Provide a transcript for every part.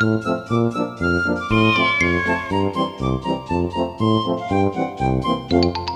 Thank you.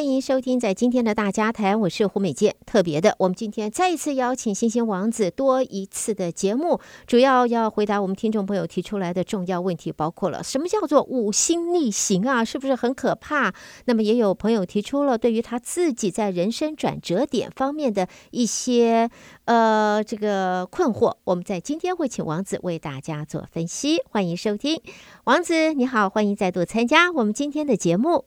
欢迎收听在今天的大家谈，我是胡美健。特别的，我们今天再一次邀请星星王子多一次的节目，主要要回答我们听众朋友提出来的重要问题，包括了什么叫做五星逆行啊，是不是很可怕？那么也有朋友提出了对于他自己在人生转折点方面的一些呃这个困惑，我们在今天会请王子为大家做分析。欢迎收听，王子你好，欢迎再度参加我们今天的节目。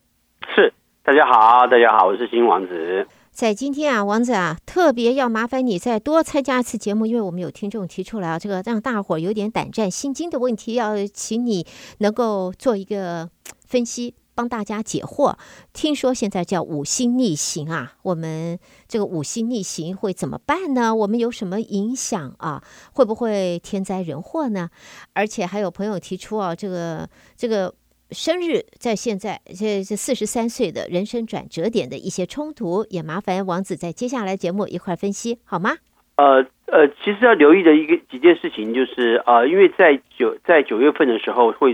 是。大家好，大家好，我是新王子。在今天啊，王子啊，特别要麻烦你再多参加一次节目，因为我们有听众提出来啊，这个让大伙有点胆战心惊的问题，要请你能够做一个分析，帮大家解惑。听说现在叫五星逆行啊，我们这个五星逆行会怎么办呢？我们有什么影响啊？会不会天灾人祸呢？而且还有朋友提出啊，这个这个。生日在现在这这四十三岁的人生转折点的一些冲突，也麻烦王子在接下来节目一块分析好吗？呃呃，其实要留意的一个几件事情就是呃，因为在九在九月份的时候会，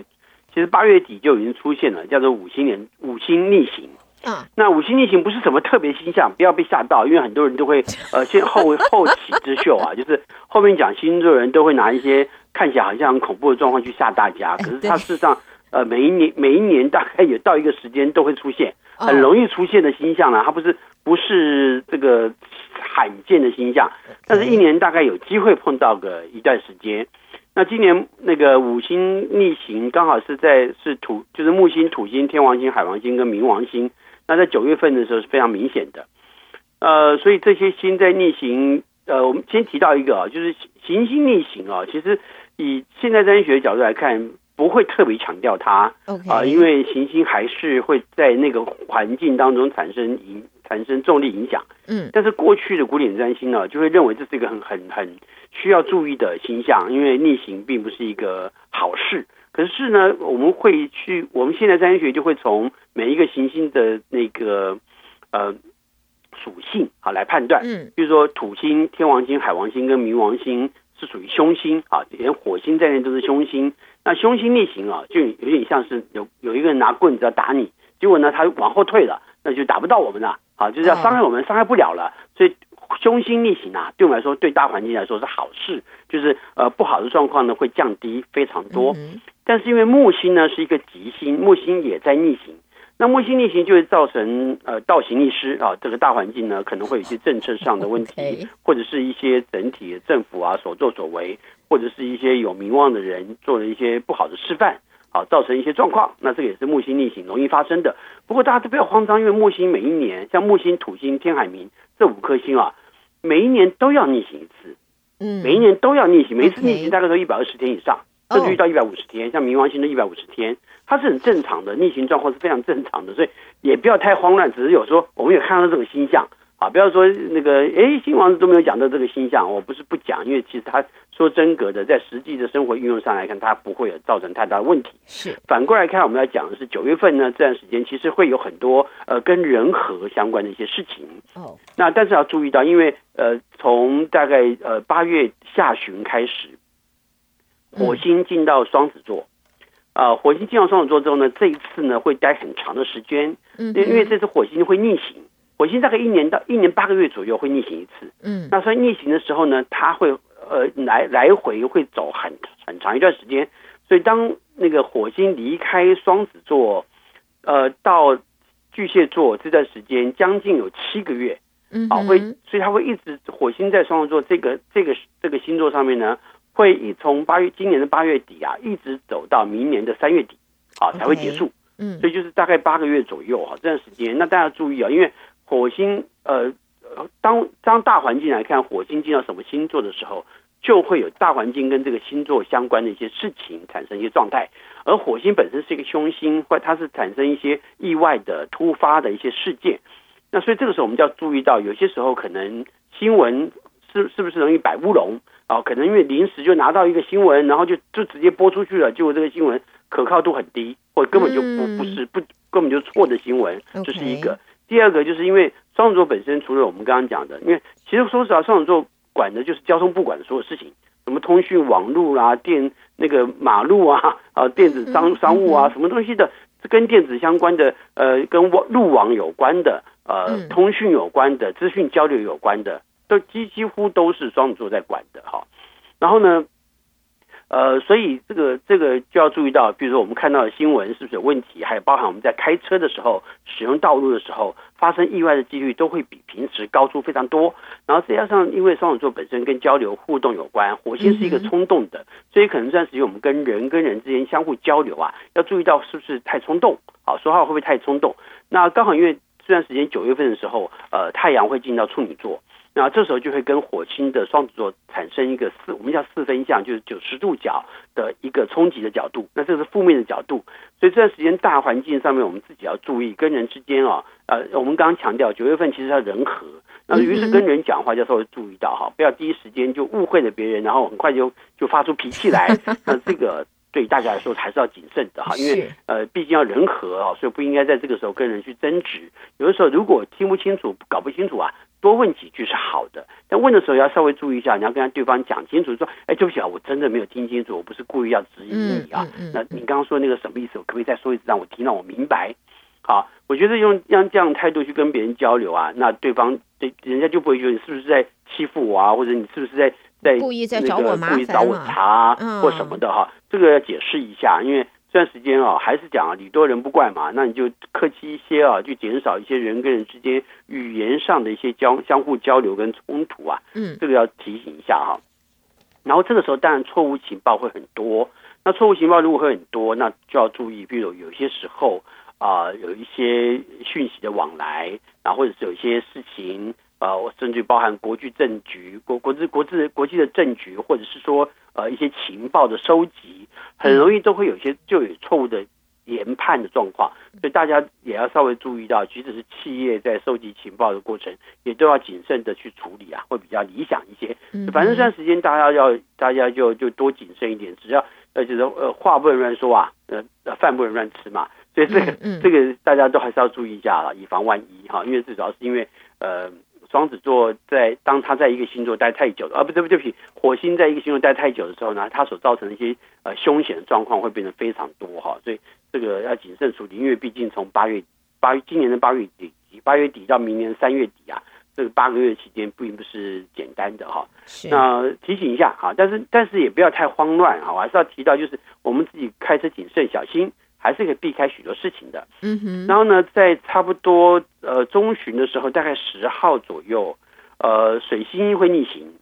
其实八月底就已经出现了叫做五星年五星逆行啊。那五星逆行不是什么特别星象，不要被吓到，因为很多人都会呃先后 后起之秀啊，就是后面讲星座人都会拿一些看起来好像很恐怖的状况去吓大家，可是他事实上。呃，每一年每一年大概也到一个时间都会出现，很容易出现的星象呢，它不是不是这个罕见的星象，但是一年大概有机会碰到个一段时间。那今年那个五星逆行刚好是在是土就是木星、土星、天王星、海王星跟冥王星，那在九月份的时候是非常明显的。呃，所以这些星在逆行，呃，我们先提到一个啊，就是行星逆行啊，其实以现代占星学的角度来看。不会特别强调它啊因为行星还是会在那个环境当中产生影产生重力影响。嗯，但是过去的古典占星呢，就会认为这是一个很很很需要注意的星象，因为逆行并不是一个好事。可是呢，我们会去，我们现在占星学就会从每一个行星的那个呃属性啊来判断。嗯，比如说土星、天王星、海王星跟冥王星是属于凶星啊，连火星在内都是凶星。那凶星逆行啊，就有点像是有有一个人拿棍子要打你，结果呢，他往后退了，那就打不到我们了，啊，就是要伤害我们，伤害不了了。所以凶星逆行啊，对我们来说，对大环境来说是好事，就是呃不好的状况呢会降低非常多。但是因为木星呢是一个吉星，木星也在逆行。那木星逆行就会造成呃倒行逆施啊，这个大环境呢可能会有一些政策上的问题，或者是一些整体的政府啊所作所为，或者是一些有名望的人做了一些不好的示范，啊，造成一些状况。那这个也是木星逆行容易发生的。不过大家都不要慌张，因为木星每一年像木星、土星、天海冥这五颗星啊，每一年都要逆行一次，嗯，每一年都要逆行，每一次逆行大概都一百二十天以上。甚至遇到一百五十天，像冥王星的一百五十天，它是很正常的，逆行状况是非常正常的，所以也不要太慌乱。只是有时候我们也看到这个星象啊，不要说那个哎，新王子都没有讲到这个星象，我不是不讲，因为其实他说真格的，在实际的生活运用上来看，它不会有造成太大的问题。是。反过来看，我们要讲的是九月份呢，这段时间其实会有很多呃跟人和相关的一些事情。哦，那但是要注意到，因为呃从大概呃八月下旬开始。火星进到双子座，啊、呃，火星进到双子座之后呢，这一次呢会待很长的时间，嗯，因为这次火星会逆行，火星大概一年到一年八个月左右会逆行一次，嗯，那所以逆行的时候呢，它会呃来来回会走很很长一段时间，所以当那个火星离开双子座，呃，到巨蟹座这段时间将近有七个月，嗯，好，会，所以它会一直火星在双子座这个这个这个星座上面呢。会一从八月今年的八月底啊，一直走到明年的三月底啊才会结束。嗯，所以就是大概八个月左右啊这段时间。那大家注意啊，因为火星呃当当大环境来看，火星进到什么星座的时候，就会有大环境跟这个星座相关的一些事情产生一些状态。而火星本身是一个凶星，或它是产生一些意外的突发的一些事件。那所以这个时候我们就要注意到，有些时候可能新闻是是不是容易摆乌龙啊？可能因为临时就拿到一个新闻，然后就就直接播出去了，结果这个新闻可靠度很低，或根本就不不是不根本就错的新闻，这是一个。第二个就是因为双子座本身，除了我们刚刚讲的，因为其实说实话，双子座管的就是交通部管的所有事情，什么通讯网络啦、电那个马路啊、啊电子商商务啊，什么东西的，跟电子相关的，呃，跟网路网有关的，呃，通讯有关的，资讯交流有关的，都几几乎都是双子座在管的哈。然后呢，呃，所以这个这个就要注意到，比如说我们看到的新闻是不是有问题，还有包含我们在开车的时候、使用道路的时候发生意外的几率都会比平时高出非常多。然后再加上，因为双子座本身跟交流互动有关，火星是一个冲动的，所以可能这段时间我们跟人跟人之间相互交流啊，要注意到是不是太冲动好，说话会不会太冲动？那刚好因为这段时间九月份的时候，呃，太阳会进到处女座。那这时候就会跟火星的双子座产生一个四，我们叫四分相，就是九十度角的一个冲击的角度。那这是负面的角度，所以这段时间大环境上面我们自己要注意，跟人之间啊，呃，我们刚刚强调九月份其实要人和，那于是跟人讲话就稍微注意到哈，不要第一时间就误会了别人，然后很快就就发出脾气来。那这个对大家来说还是要谨慎的哈，因为呃，毕竟要人和啊，所以不应该在这个时候跟人去争执。有的时候如果听不清楚、搞不清楚啊。多问几句是好的，但问的时候要稍微注意一下，你要跟对方讲清楚，说：“哎，对不起啊，我真的没有听清楚，我不是故意要质疑你啊。嗯嗯嗯”那你刚刚说那个什么意思？我可不可以再说一次，让我听，让我明白？好，我觉得用用这样态度去跟别人交流啊，那对方对人家就不会觉得你是不是在欺负我啊，或者你是不是在在故意在找我麻烦，故意找我茬或什么的哈？这个要解释一下，因为。这段时间啊，还是讲啊，礼多人不怪嘛，那你就客气一些啊，就减少一些人跟人之间语言上的一些交相互交流跟冲突啊。嗯，这个要提醒一下哈。然后这个时候，当然错误情报会很多。那错误情报如果会很多，那就要注意，比如有些时候啊、呃，有一些讯息的往来，然后或者是有一些事情啊、呃，甚至包含国际政局、国国际国际国际的政局，或者是说呃一些情报的收集。很容易都会有些就有错误的研判的状况，所以大家也要稍微注意到，即使是企业在收集情报的过程，也都要谨慎的去处理啊，会比较理想一些。反正这段时间大家要大家就就多谨慎一点，只要呃就是呃话不能乱说啊，呃饭不能乱吃嘛，所以这个这个大家都还是要注意一下了，以防万一哈，因为最主要是因为呃。双子座在当他在一个星座待太久了，啊不对不对不起，火星在一个星座待太久的时候呢，它所造成的一些呃凶险的状况会变得非常多哈，所以这个要谨慎处理，因为毕竟从八月八月今年的八月底八月底到明年三月底啊，这个八个月期间并不是简单的哈。那提醒一下哈，但是但是也不要太慌乱哈，我还是要提到就是我们自己开车谨慎小心。还是可以避开许多事情的。嗯哼。然后呢，在差不多呃中旬的时候，大概十号左右，呃，水星会逆行。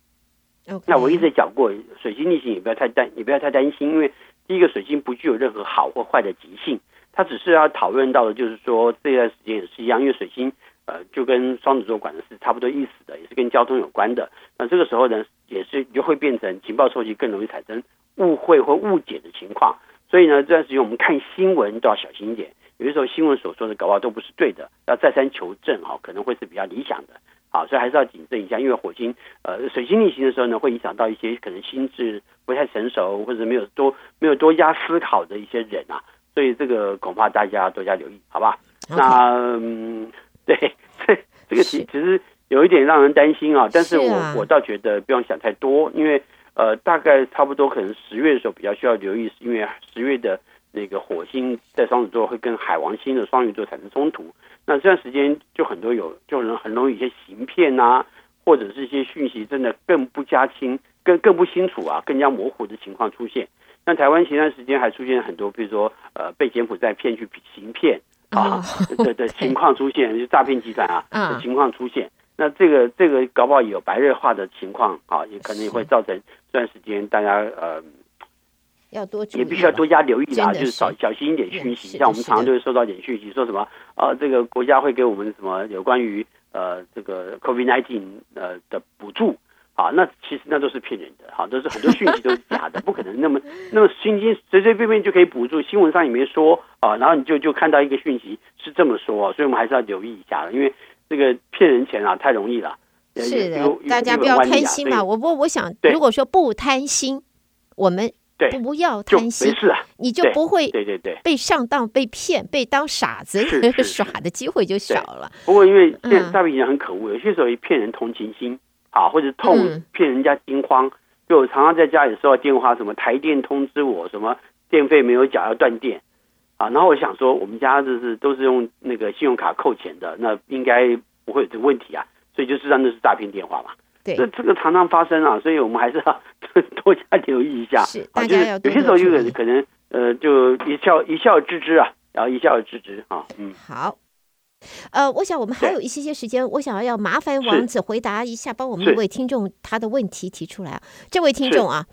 Okay. 那我一直讲过，水星逆行也不要太担，也不要太担心，因为第一个水星不具有任何好或坏的极性，它只是要讨论到的，就是说这段时间也是一样，因为水星呃就跟双子座管的是差不多意思的，也是跟交通有关的。那这个时候呢，也是就会变成情报收集更容易产生误会或误解的情况。所以呢，这段时间我们看新闻都要小心一点。有的时候新闻所说的搞不好都不是对的，要再三求证哈，可能会是比较理想的。好，所以还是要谨慎一下，因为火星呃水星逆行的时候呢，会影响到一些可能心智不太成熟或者没有多没有多加思考的一些人啊。所以这个恐怕大家多加留意，好吧.那嗯，对，这这个其其实有一点让人担心啊，但是我、啊、我倒觉得不用想太多，因为。呃，大概差不多可能十月的时候比较需要留意，是因为十月的那个火星在双子座会跟海王星的双鱼座产生冲突，那这段时间就很多有就能很容易一些行骗啊，或者是一些讯息真的更不加清、更更不清楚啊，更加模糊的情况出现。那台湾前段时间还出现很多，比如说呃被柬埔寨骗去行骗啊的的情况出现，就诈骗集团啊的情况出现。那这个这个搞不好有白热化的情况啊，也可能也会造成这段时间大家呃要多也必须要多加留意啦，就是少小心一点讯息。像我们常常就会收到一点讯息，说什么啊，这个国家会给我们什么有关于呃这个 COVID-19 呃的补助啊，那其实那都是骗人的，哈，都是很多讯息都是假的，不可能那么 那么新鲜随随便便就可以补助，新闻上也没说啊，然后你就就看到一个讯息是这么说，所以我们还是要留意一下的，因为这个骗人钱啊太容易了。是的，大家不要贪心嘛。我我我想，如果说不贪心，我们不要贪心，没事啊，你就不会对对对被上当、被骗、被当傻子 耍的机会就少了。不过因为现在诈骗人很可恶，有些时候骗人同情心。啊，或者痛骗人家惊慌，就我常常在家里收到电话，什么台电通知我什么电费没有缴要断电，啊，然后我想说我们家就是都是用那个信用卡扣钱的，那应该不会有这个问题啊，所以就是让那是诈骗电话嘛。对，这这个常常发生啊，所以我们还是要 多加留意一下。是，大家要有些时候有可可能呃，就一笑一笑置之啊，然后一笑置之啊，嗯，好。呃，我想我们还有一些些时间，我想要要麻烦王子回答一下，帮我们一位听众他的问题提出来啊。这位听众啊，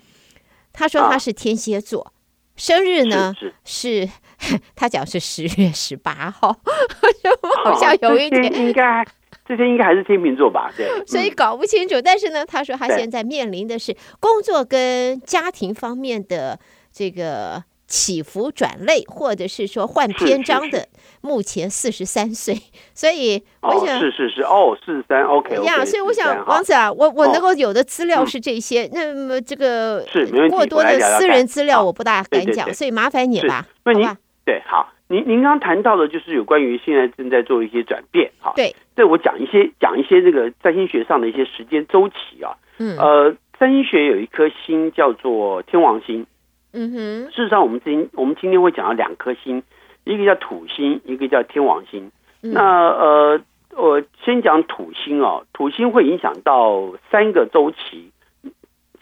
他说他是天蝎座，生日呢是 他讲是十月十八号，好像有一点应该这些应该还是天秤座吧？对，所以搞不清楚。但是呢，他说他现在面临的是工作跟家庭方面的这个。起伏转类，或者是说换篇章的，目前四十三岁，所以我想是是是。哦，四十三，OK，呀，所以我想王子啊，我我能够有的资料是这些，那么这个过多的私人资料我不大敢讲，所以麻烦你吧，那您对好，您您刚谈到的就是有关于现在正在做一些转变，哈，对，这我讲一些讲一些这个占星学上的一些时间周期啊，嗯，呃，占星学有一颗星叫做天王星。嗯哼，事实上，我们今我们今天会讲到两颗星，一个叫土星，一个叫天王星。嗯、那呃，我先讲土星哦，土星会影响到三个周期，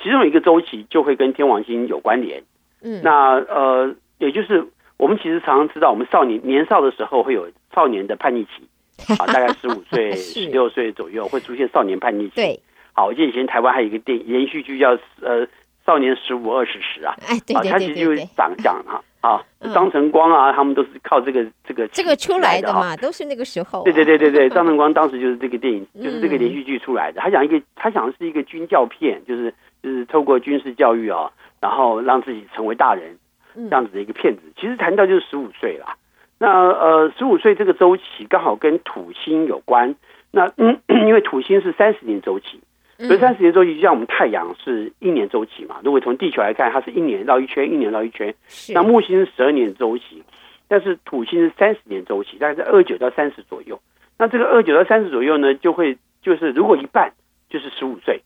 其中一个周期就会跟天王星有关联。嗯，那呃，也就是我们其实常常知道，我们少年年少的时候会有少年的叛逆期，啊，大概十五岁、十六岁左右会出现少年叛逆期。对，好，我记得以前台湾还有一个电连续剧叫呃。少年十五二十时啊，哎，对对对对，他其实就是讲讲啊，啊，张晨光啊，他们都是靠这个这个这个出来的嘛，都是那个时候。对对对对对，张晨光当时就是这个电影，就是这个连续剧出来的。他讲一个，他讲的是一个军教片，就是就是透过军事教育啊，然后让自己成为大人这样子的一个片子。其实谈到就是十五岁啦，那呃，十五岁这个周期刚好跟土星有关。那嗯，因为土星是三十年周期。所以三十年周期就像我们太阳是一年周期嘛，如果从地球来看，它是一年绕一圈，一年绕一圈。那木星是十二年周期，但是土星是三十年周期，大概在二九到三十左右。那这个二九到三十左右呢，就会就是如果一半就是十五岁，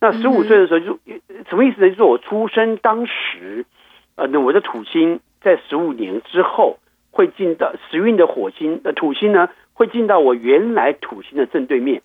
那十五岁的时候就什么意思呢？就是我出生当时，呃，那我的土星在十五年之后会进到时运的火星，呃，土星呢会进到我原来土星的正对面。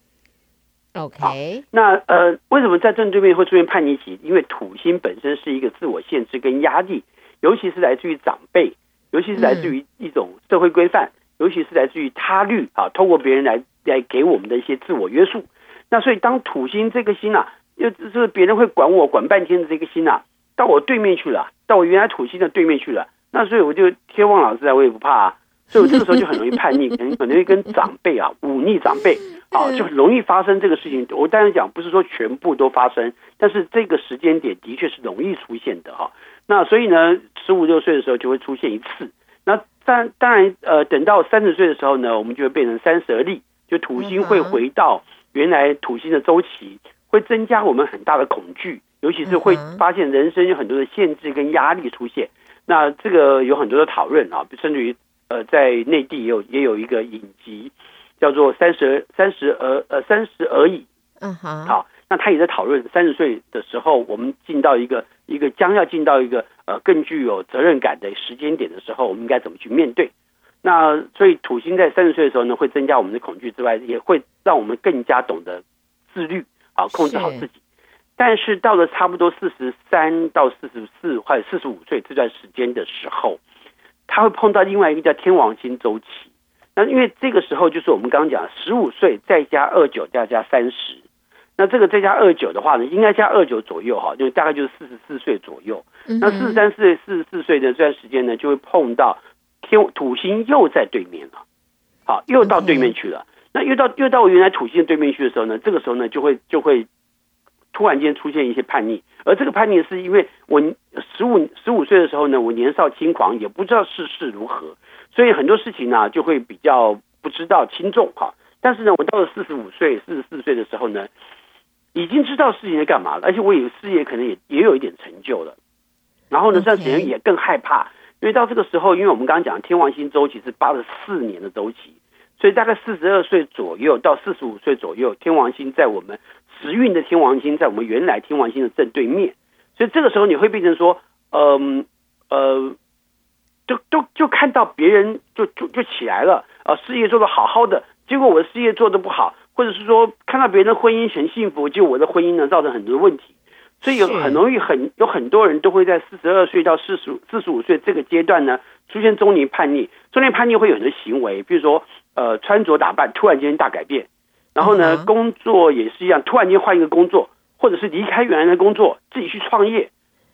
OK，那呃，为什么在正对面会出现叛逆期？因为土星本身是一个自我限制跟压力，尤其是来自于长辈，尤其是来自于一种社会规范，尤其是来自于他律啊，透过别人来来给我们的一些自我约束。那所以当土星这个星啊，又就是别人会管我管半天的这个星啊，到我对面去了，到我原来土星的对面去了，那所以我就天王老师啊，我也不怕啊。所以我这个时候就很容易叛逆，可能可能会跟长辈啊 忤逆长辈啊，就很容易发生这个事情。我当然讲不是说全部都发生，但是这个时间点的确是容易出现的哈。那所以呢，十五六岁的时候就会出现一次。那当当然呃，等到三十岁的时候呢，我们就会变成三十而立，就土星会回到原来土星的周期，会增加我们很大的恐惧，尤其是会发现人生有很多的限制跟压力出现。那这个有很多的讨论啊，甚至于。呃，在内地也有也有一个影集，叫做《三十三十而呃三十而已》。嗯哼，好，那他也在讨论三十岁的时候，我们进到一个一个将要进到一个呃更具有责任感的时间点的时候，我们应该怎么去面对？那所以土星在三十岁的时候呢，会增加我们的恐惧之外，也会让我们更加懂得自律，啊，控制好自己。是但是到了差不多四十三到四十四或者四十五岁这段时间的时候。他会碰到另外一个叫天王星周期，那因为这个时候就是我们刚刚讲十五岁再加二九再加三十，那这个再加二九的话呢，应该加二九左右哈，就大概就是四十四岁左右。那四十三岁、四十四岁的这段时间呢，就会碰到天土星又在对面了，好，又到对面去了。那又到又到我原来土星的对面去的时候呢，这个时候呢就会就会突然间出现一些叛逆，而这个叛逆是因为我十五十五岁的时候呢，我年少轻狂，也不知道世事如何，所以很多事情呢就会比较不知道轻重哈。但是呢，我到了四十五岁、四十四岁的时候呢，已经知道事情在干嘛了，而且我有事业可能也也有一点成就了。然后呢，这段时间也更害怕，因为到这个时候，因为我们刚刚讲天王星周期是八十四年的周期。所以大概四十二岁左右到四十五岁左右，天王星在我们时运的天王星在我们原来天王星的正对面，所以这个时候你会变成说，嗯呃，呃，就就就看到别人就就就起来了啊，事业做得好好的，结果我的事业做得不好，或者是说看到别人的婚姻很幸福，结果我的婚姻呢造成很多问题，所以有很容易很有很多人都会在四十二岁到四十四十五岁这个阶段呢出现中年叛逆，中年叛逆会有很多行为，比如说。呃，穿着打扮突然间大改变，然后呢，工作也是一样，突然间换一个工作，或者是离开原来的工作，自己去创业，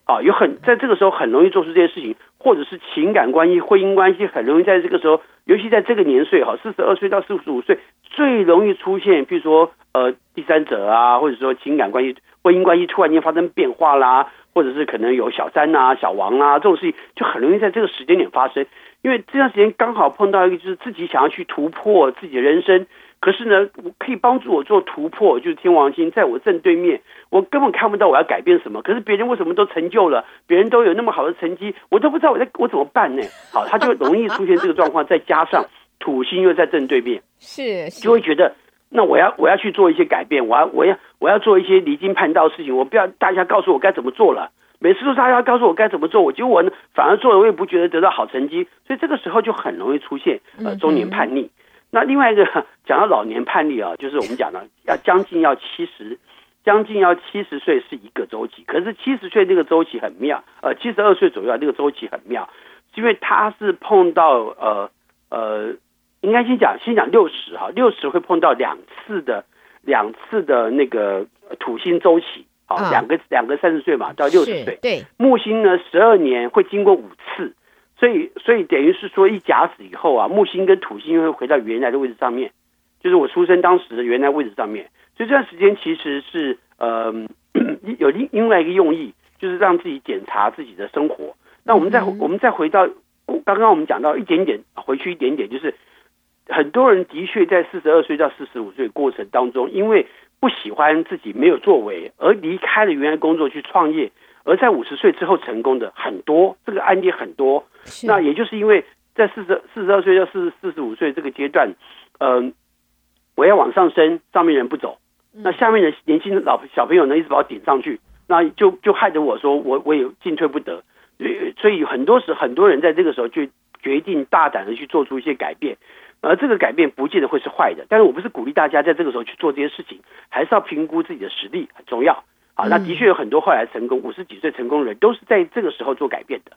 啊，有很在这个时候很容易做出这些事情，或者是情感关系、婚姻关系很容易在这个时候，尤其在这个年岁哈，四十二岁到四十五岁最容易出现，比如说呃第三者啊，或者说情感关系、婚姻关系突然间发生变化啦，或者是可能有小三啊、小王啊这种事情，就很容易在这个时间点发生。因为这段时间刚好碰到一个，就是自己想要去突破自己的人生，可是呢，我可以帮助我做突破，就是天王星在我正对面，我根本看不到我要改变什么。可是别人为什么都成就了，别人都有那么好的成绩，我都不知道我在我怎么办呢？好，他就容易出现这个状况，再加上 土星又在正对面，是，就会觉得那我要我要去做一些改变，我要我要我要做一些离经叛道的事情，我不要大家告诉我该怎么做了。每次都是大家告诉我该怎么做，我结果我呢反而做了，我也不觉得得到好成绩，所以这个时候就很容易出现呃中年叛逆。那另外一个 讲到老年叛逆啊，就是我们讲的 要将近要七十，将近要七十岁是一个周期，可是七十岁这个周期很妙，呃七十二岁左右这个周期很妙，因为他是碰到呃呃，应该先讲先讲六十哈，六十会碰到两次的两次的那个土星周期。啊，两个两个三十岁嘛，到六十岁。对，木星呢，十二年会经过五次，所以所以等于是说，一甲子以后啊，木星跟土星会回到原来的位置上面，就是我出生当时的原来位置上面。所以这段时间其实是呃 有另另外一个用意，就是让自己检查自己的生活。那我们再、嗯、我们再回到刚刚我们讲到一点点回去一点点，就是很多人的确在四十二岁到四十五岁过程当中，因为不喜欢自己没有作为，而离开了原来工作去创业，而在五十岁之后成功的很多，这个案例很多。那也就是因为在四十四十二岁到四十四十五岁这个阶段，嗯、呃，我要往上升，上面人不走，那下面的年轻的老小朋友呢一直把我顶上去，那就就害得我说我我也进退不得。所以很多时很多人在这个时候就决定大胆的去做出一些改变。而这个改变不见得会是坏的，但是我不是鼓励大家在这个时候去做这些事情，还是要评估自己的实力很重要啊。那的确有很多后来成功五十几岁成功的人都是在这个时候做改变的。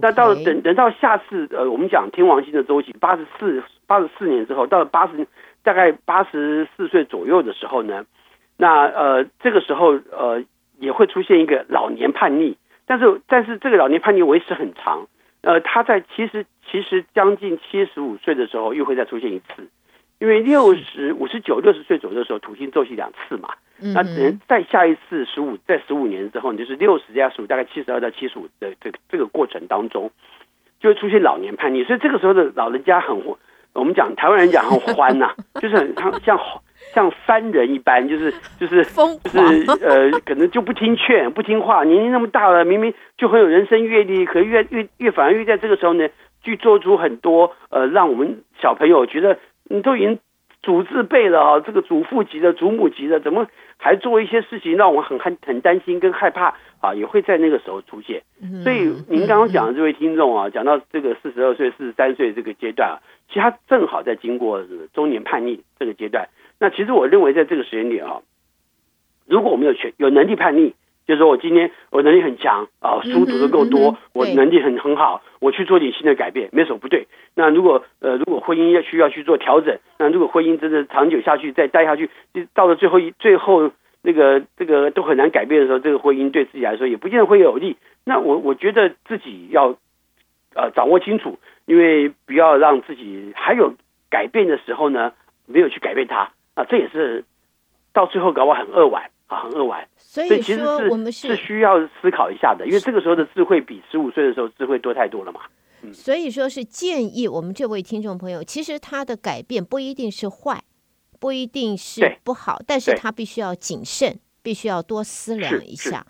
那到了等等到下次呃，我们讲天王星的周期八十四八十四年之后，到了八十大概八十四岁左右的时候呢，那呃这个时候呃也会出现一个老年叛逆，但是但是这个老年叛逆维持很长。呃，他在其实其实将近七十五岁的时候又会再出现一次，因为六十五十九六十岁左右的时候土星周期两次嘛，那只能再下一次十五在十五年之后，你就是六十加十五大概七十二到七十五的这个这个过程当中，就会出现老年叛逆，所以这个时候的老人家很，我们讲台湾人讲很欢呐、啊，就是很像像。像番人一般，就是就是就是呃，可能就不听劝、不听话。年龄那么大了，明明就很有人生阅历，可越越越反而越在这个时候呢，去做出很多呃，让我们小朋友觉得你都已经祖字辈了啊，这个祖父级的、祖母级的，怎么还做一些事情让我很很很担心跟害怕啊？也会在那个时候出现。所以您刚刚讲的这位听众啊，讲到这个四十二岁、四十三岁这个阶段啊，其实他正好在经过中年叛逆这个阶段。那其实我认为，在这个时间点啊，如果我们有权有能力叛逆，就是说我今天我能力很强啊，书读的够多，我能力很很好，我去做点新的改变，没什么不对。那如果呃，如果婚姻要需要去做调整，那如果婚姻真的长久下去，再待下去，就到了最后一最后那个这个都很难改变的时候，这个婚姻对自己来说也不见得会有利。那我我觉得自己要呃掌握清楚，因为不要让自己还有改变的时候呢，没有去改变它。啊，这也是到最后搞我很扼腕啊很扼腕。所以其实我们是是需要思考一下的，因为这个时候的智慧比十五岁的时候智慧多太多了嘛。嗯，所以说是建议我们这位听众朋友，其实他的改变不一定是坏，不一定是不好，但是他必须要谨慎，必须要多思量一下。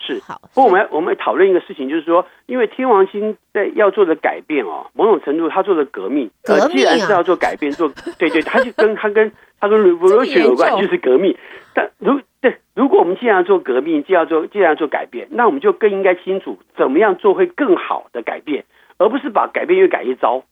是，好。不过我们我们讨论一个事情，就是说，因为天王星在要做的改变哦，某种程度他做的革命，革命、啊、既然是要做改变，做对对，他就跟他跟他跟 revolution 有关，就是革命。但如对，如果我们既然要做革命，既然要做既然要做改变，那我们就更应该清楚怎么样做会更好的改变，而不是把改变越改一糟。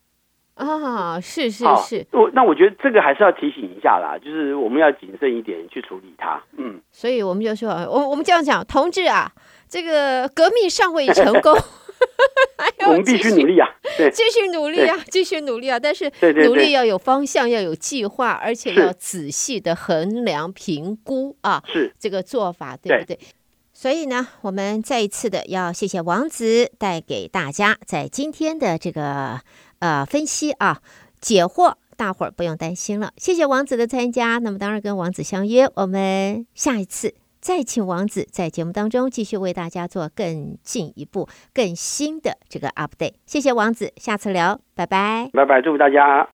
啊，是是是，我那我觉得这个还是要提醒一下啦，就是我们要谨慎一点去处理它。嗯，所以我们就说，我我们这样讲，同志啊，这个革命尚未成功，我们必须 努力啊，对，继续努力啊，继续努力啊，但是努力要有方向，要有计划，而且要仔细的衡量评估啊，是。这个做法，对不对？所以呢，我们再一次的要谢谢王子带给大家在今天的这个。呃，分析啊，解惑，大伙儿不用担心了。谢谢王子的参加，那么当然跟王子相约，我们下一次再请王子在节目当中继续为大家做更进一步、更新的这个 update。谢谢王子，下次聊，拜拜，拜拜，祝福大家。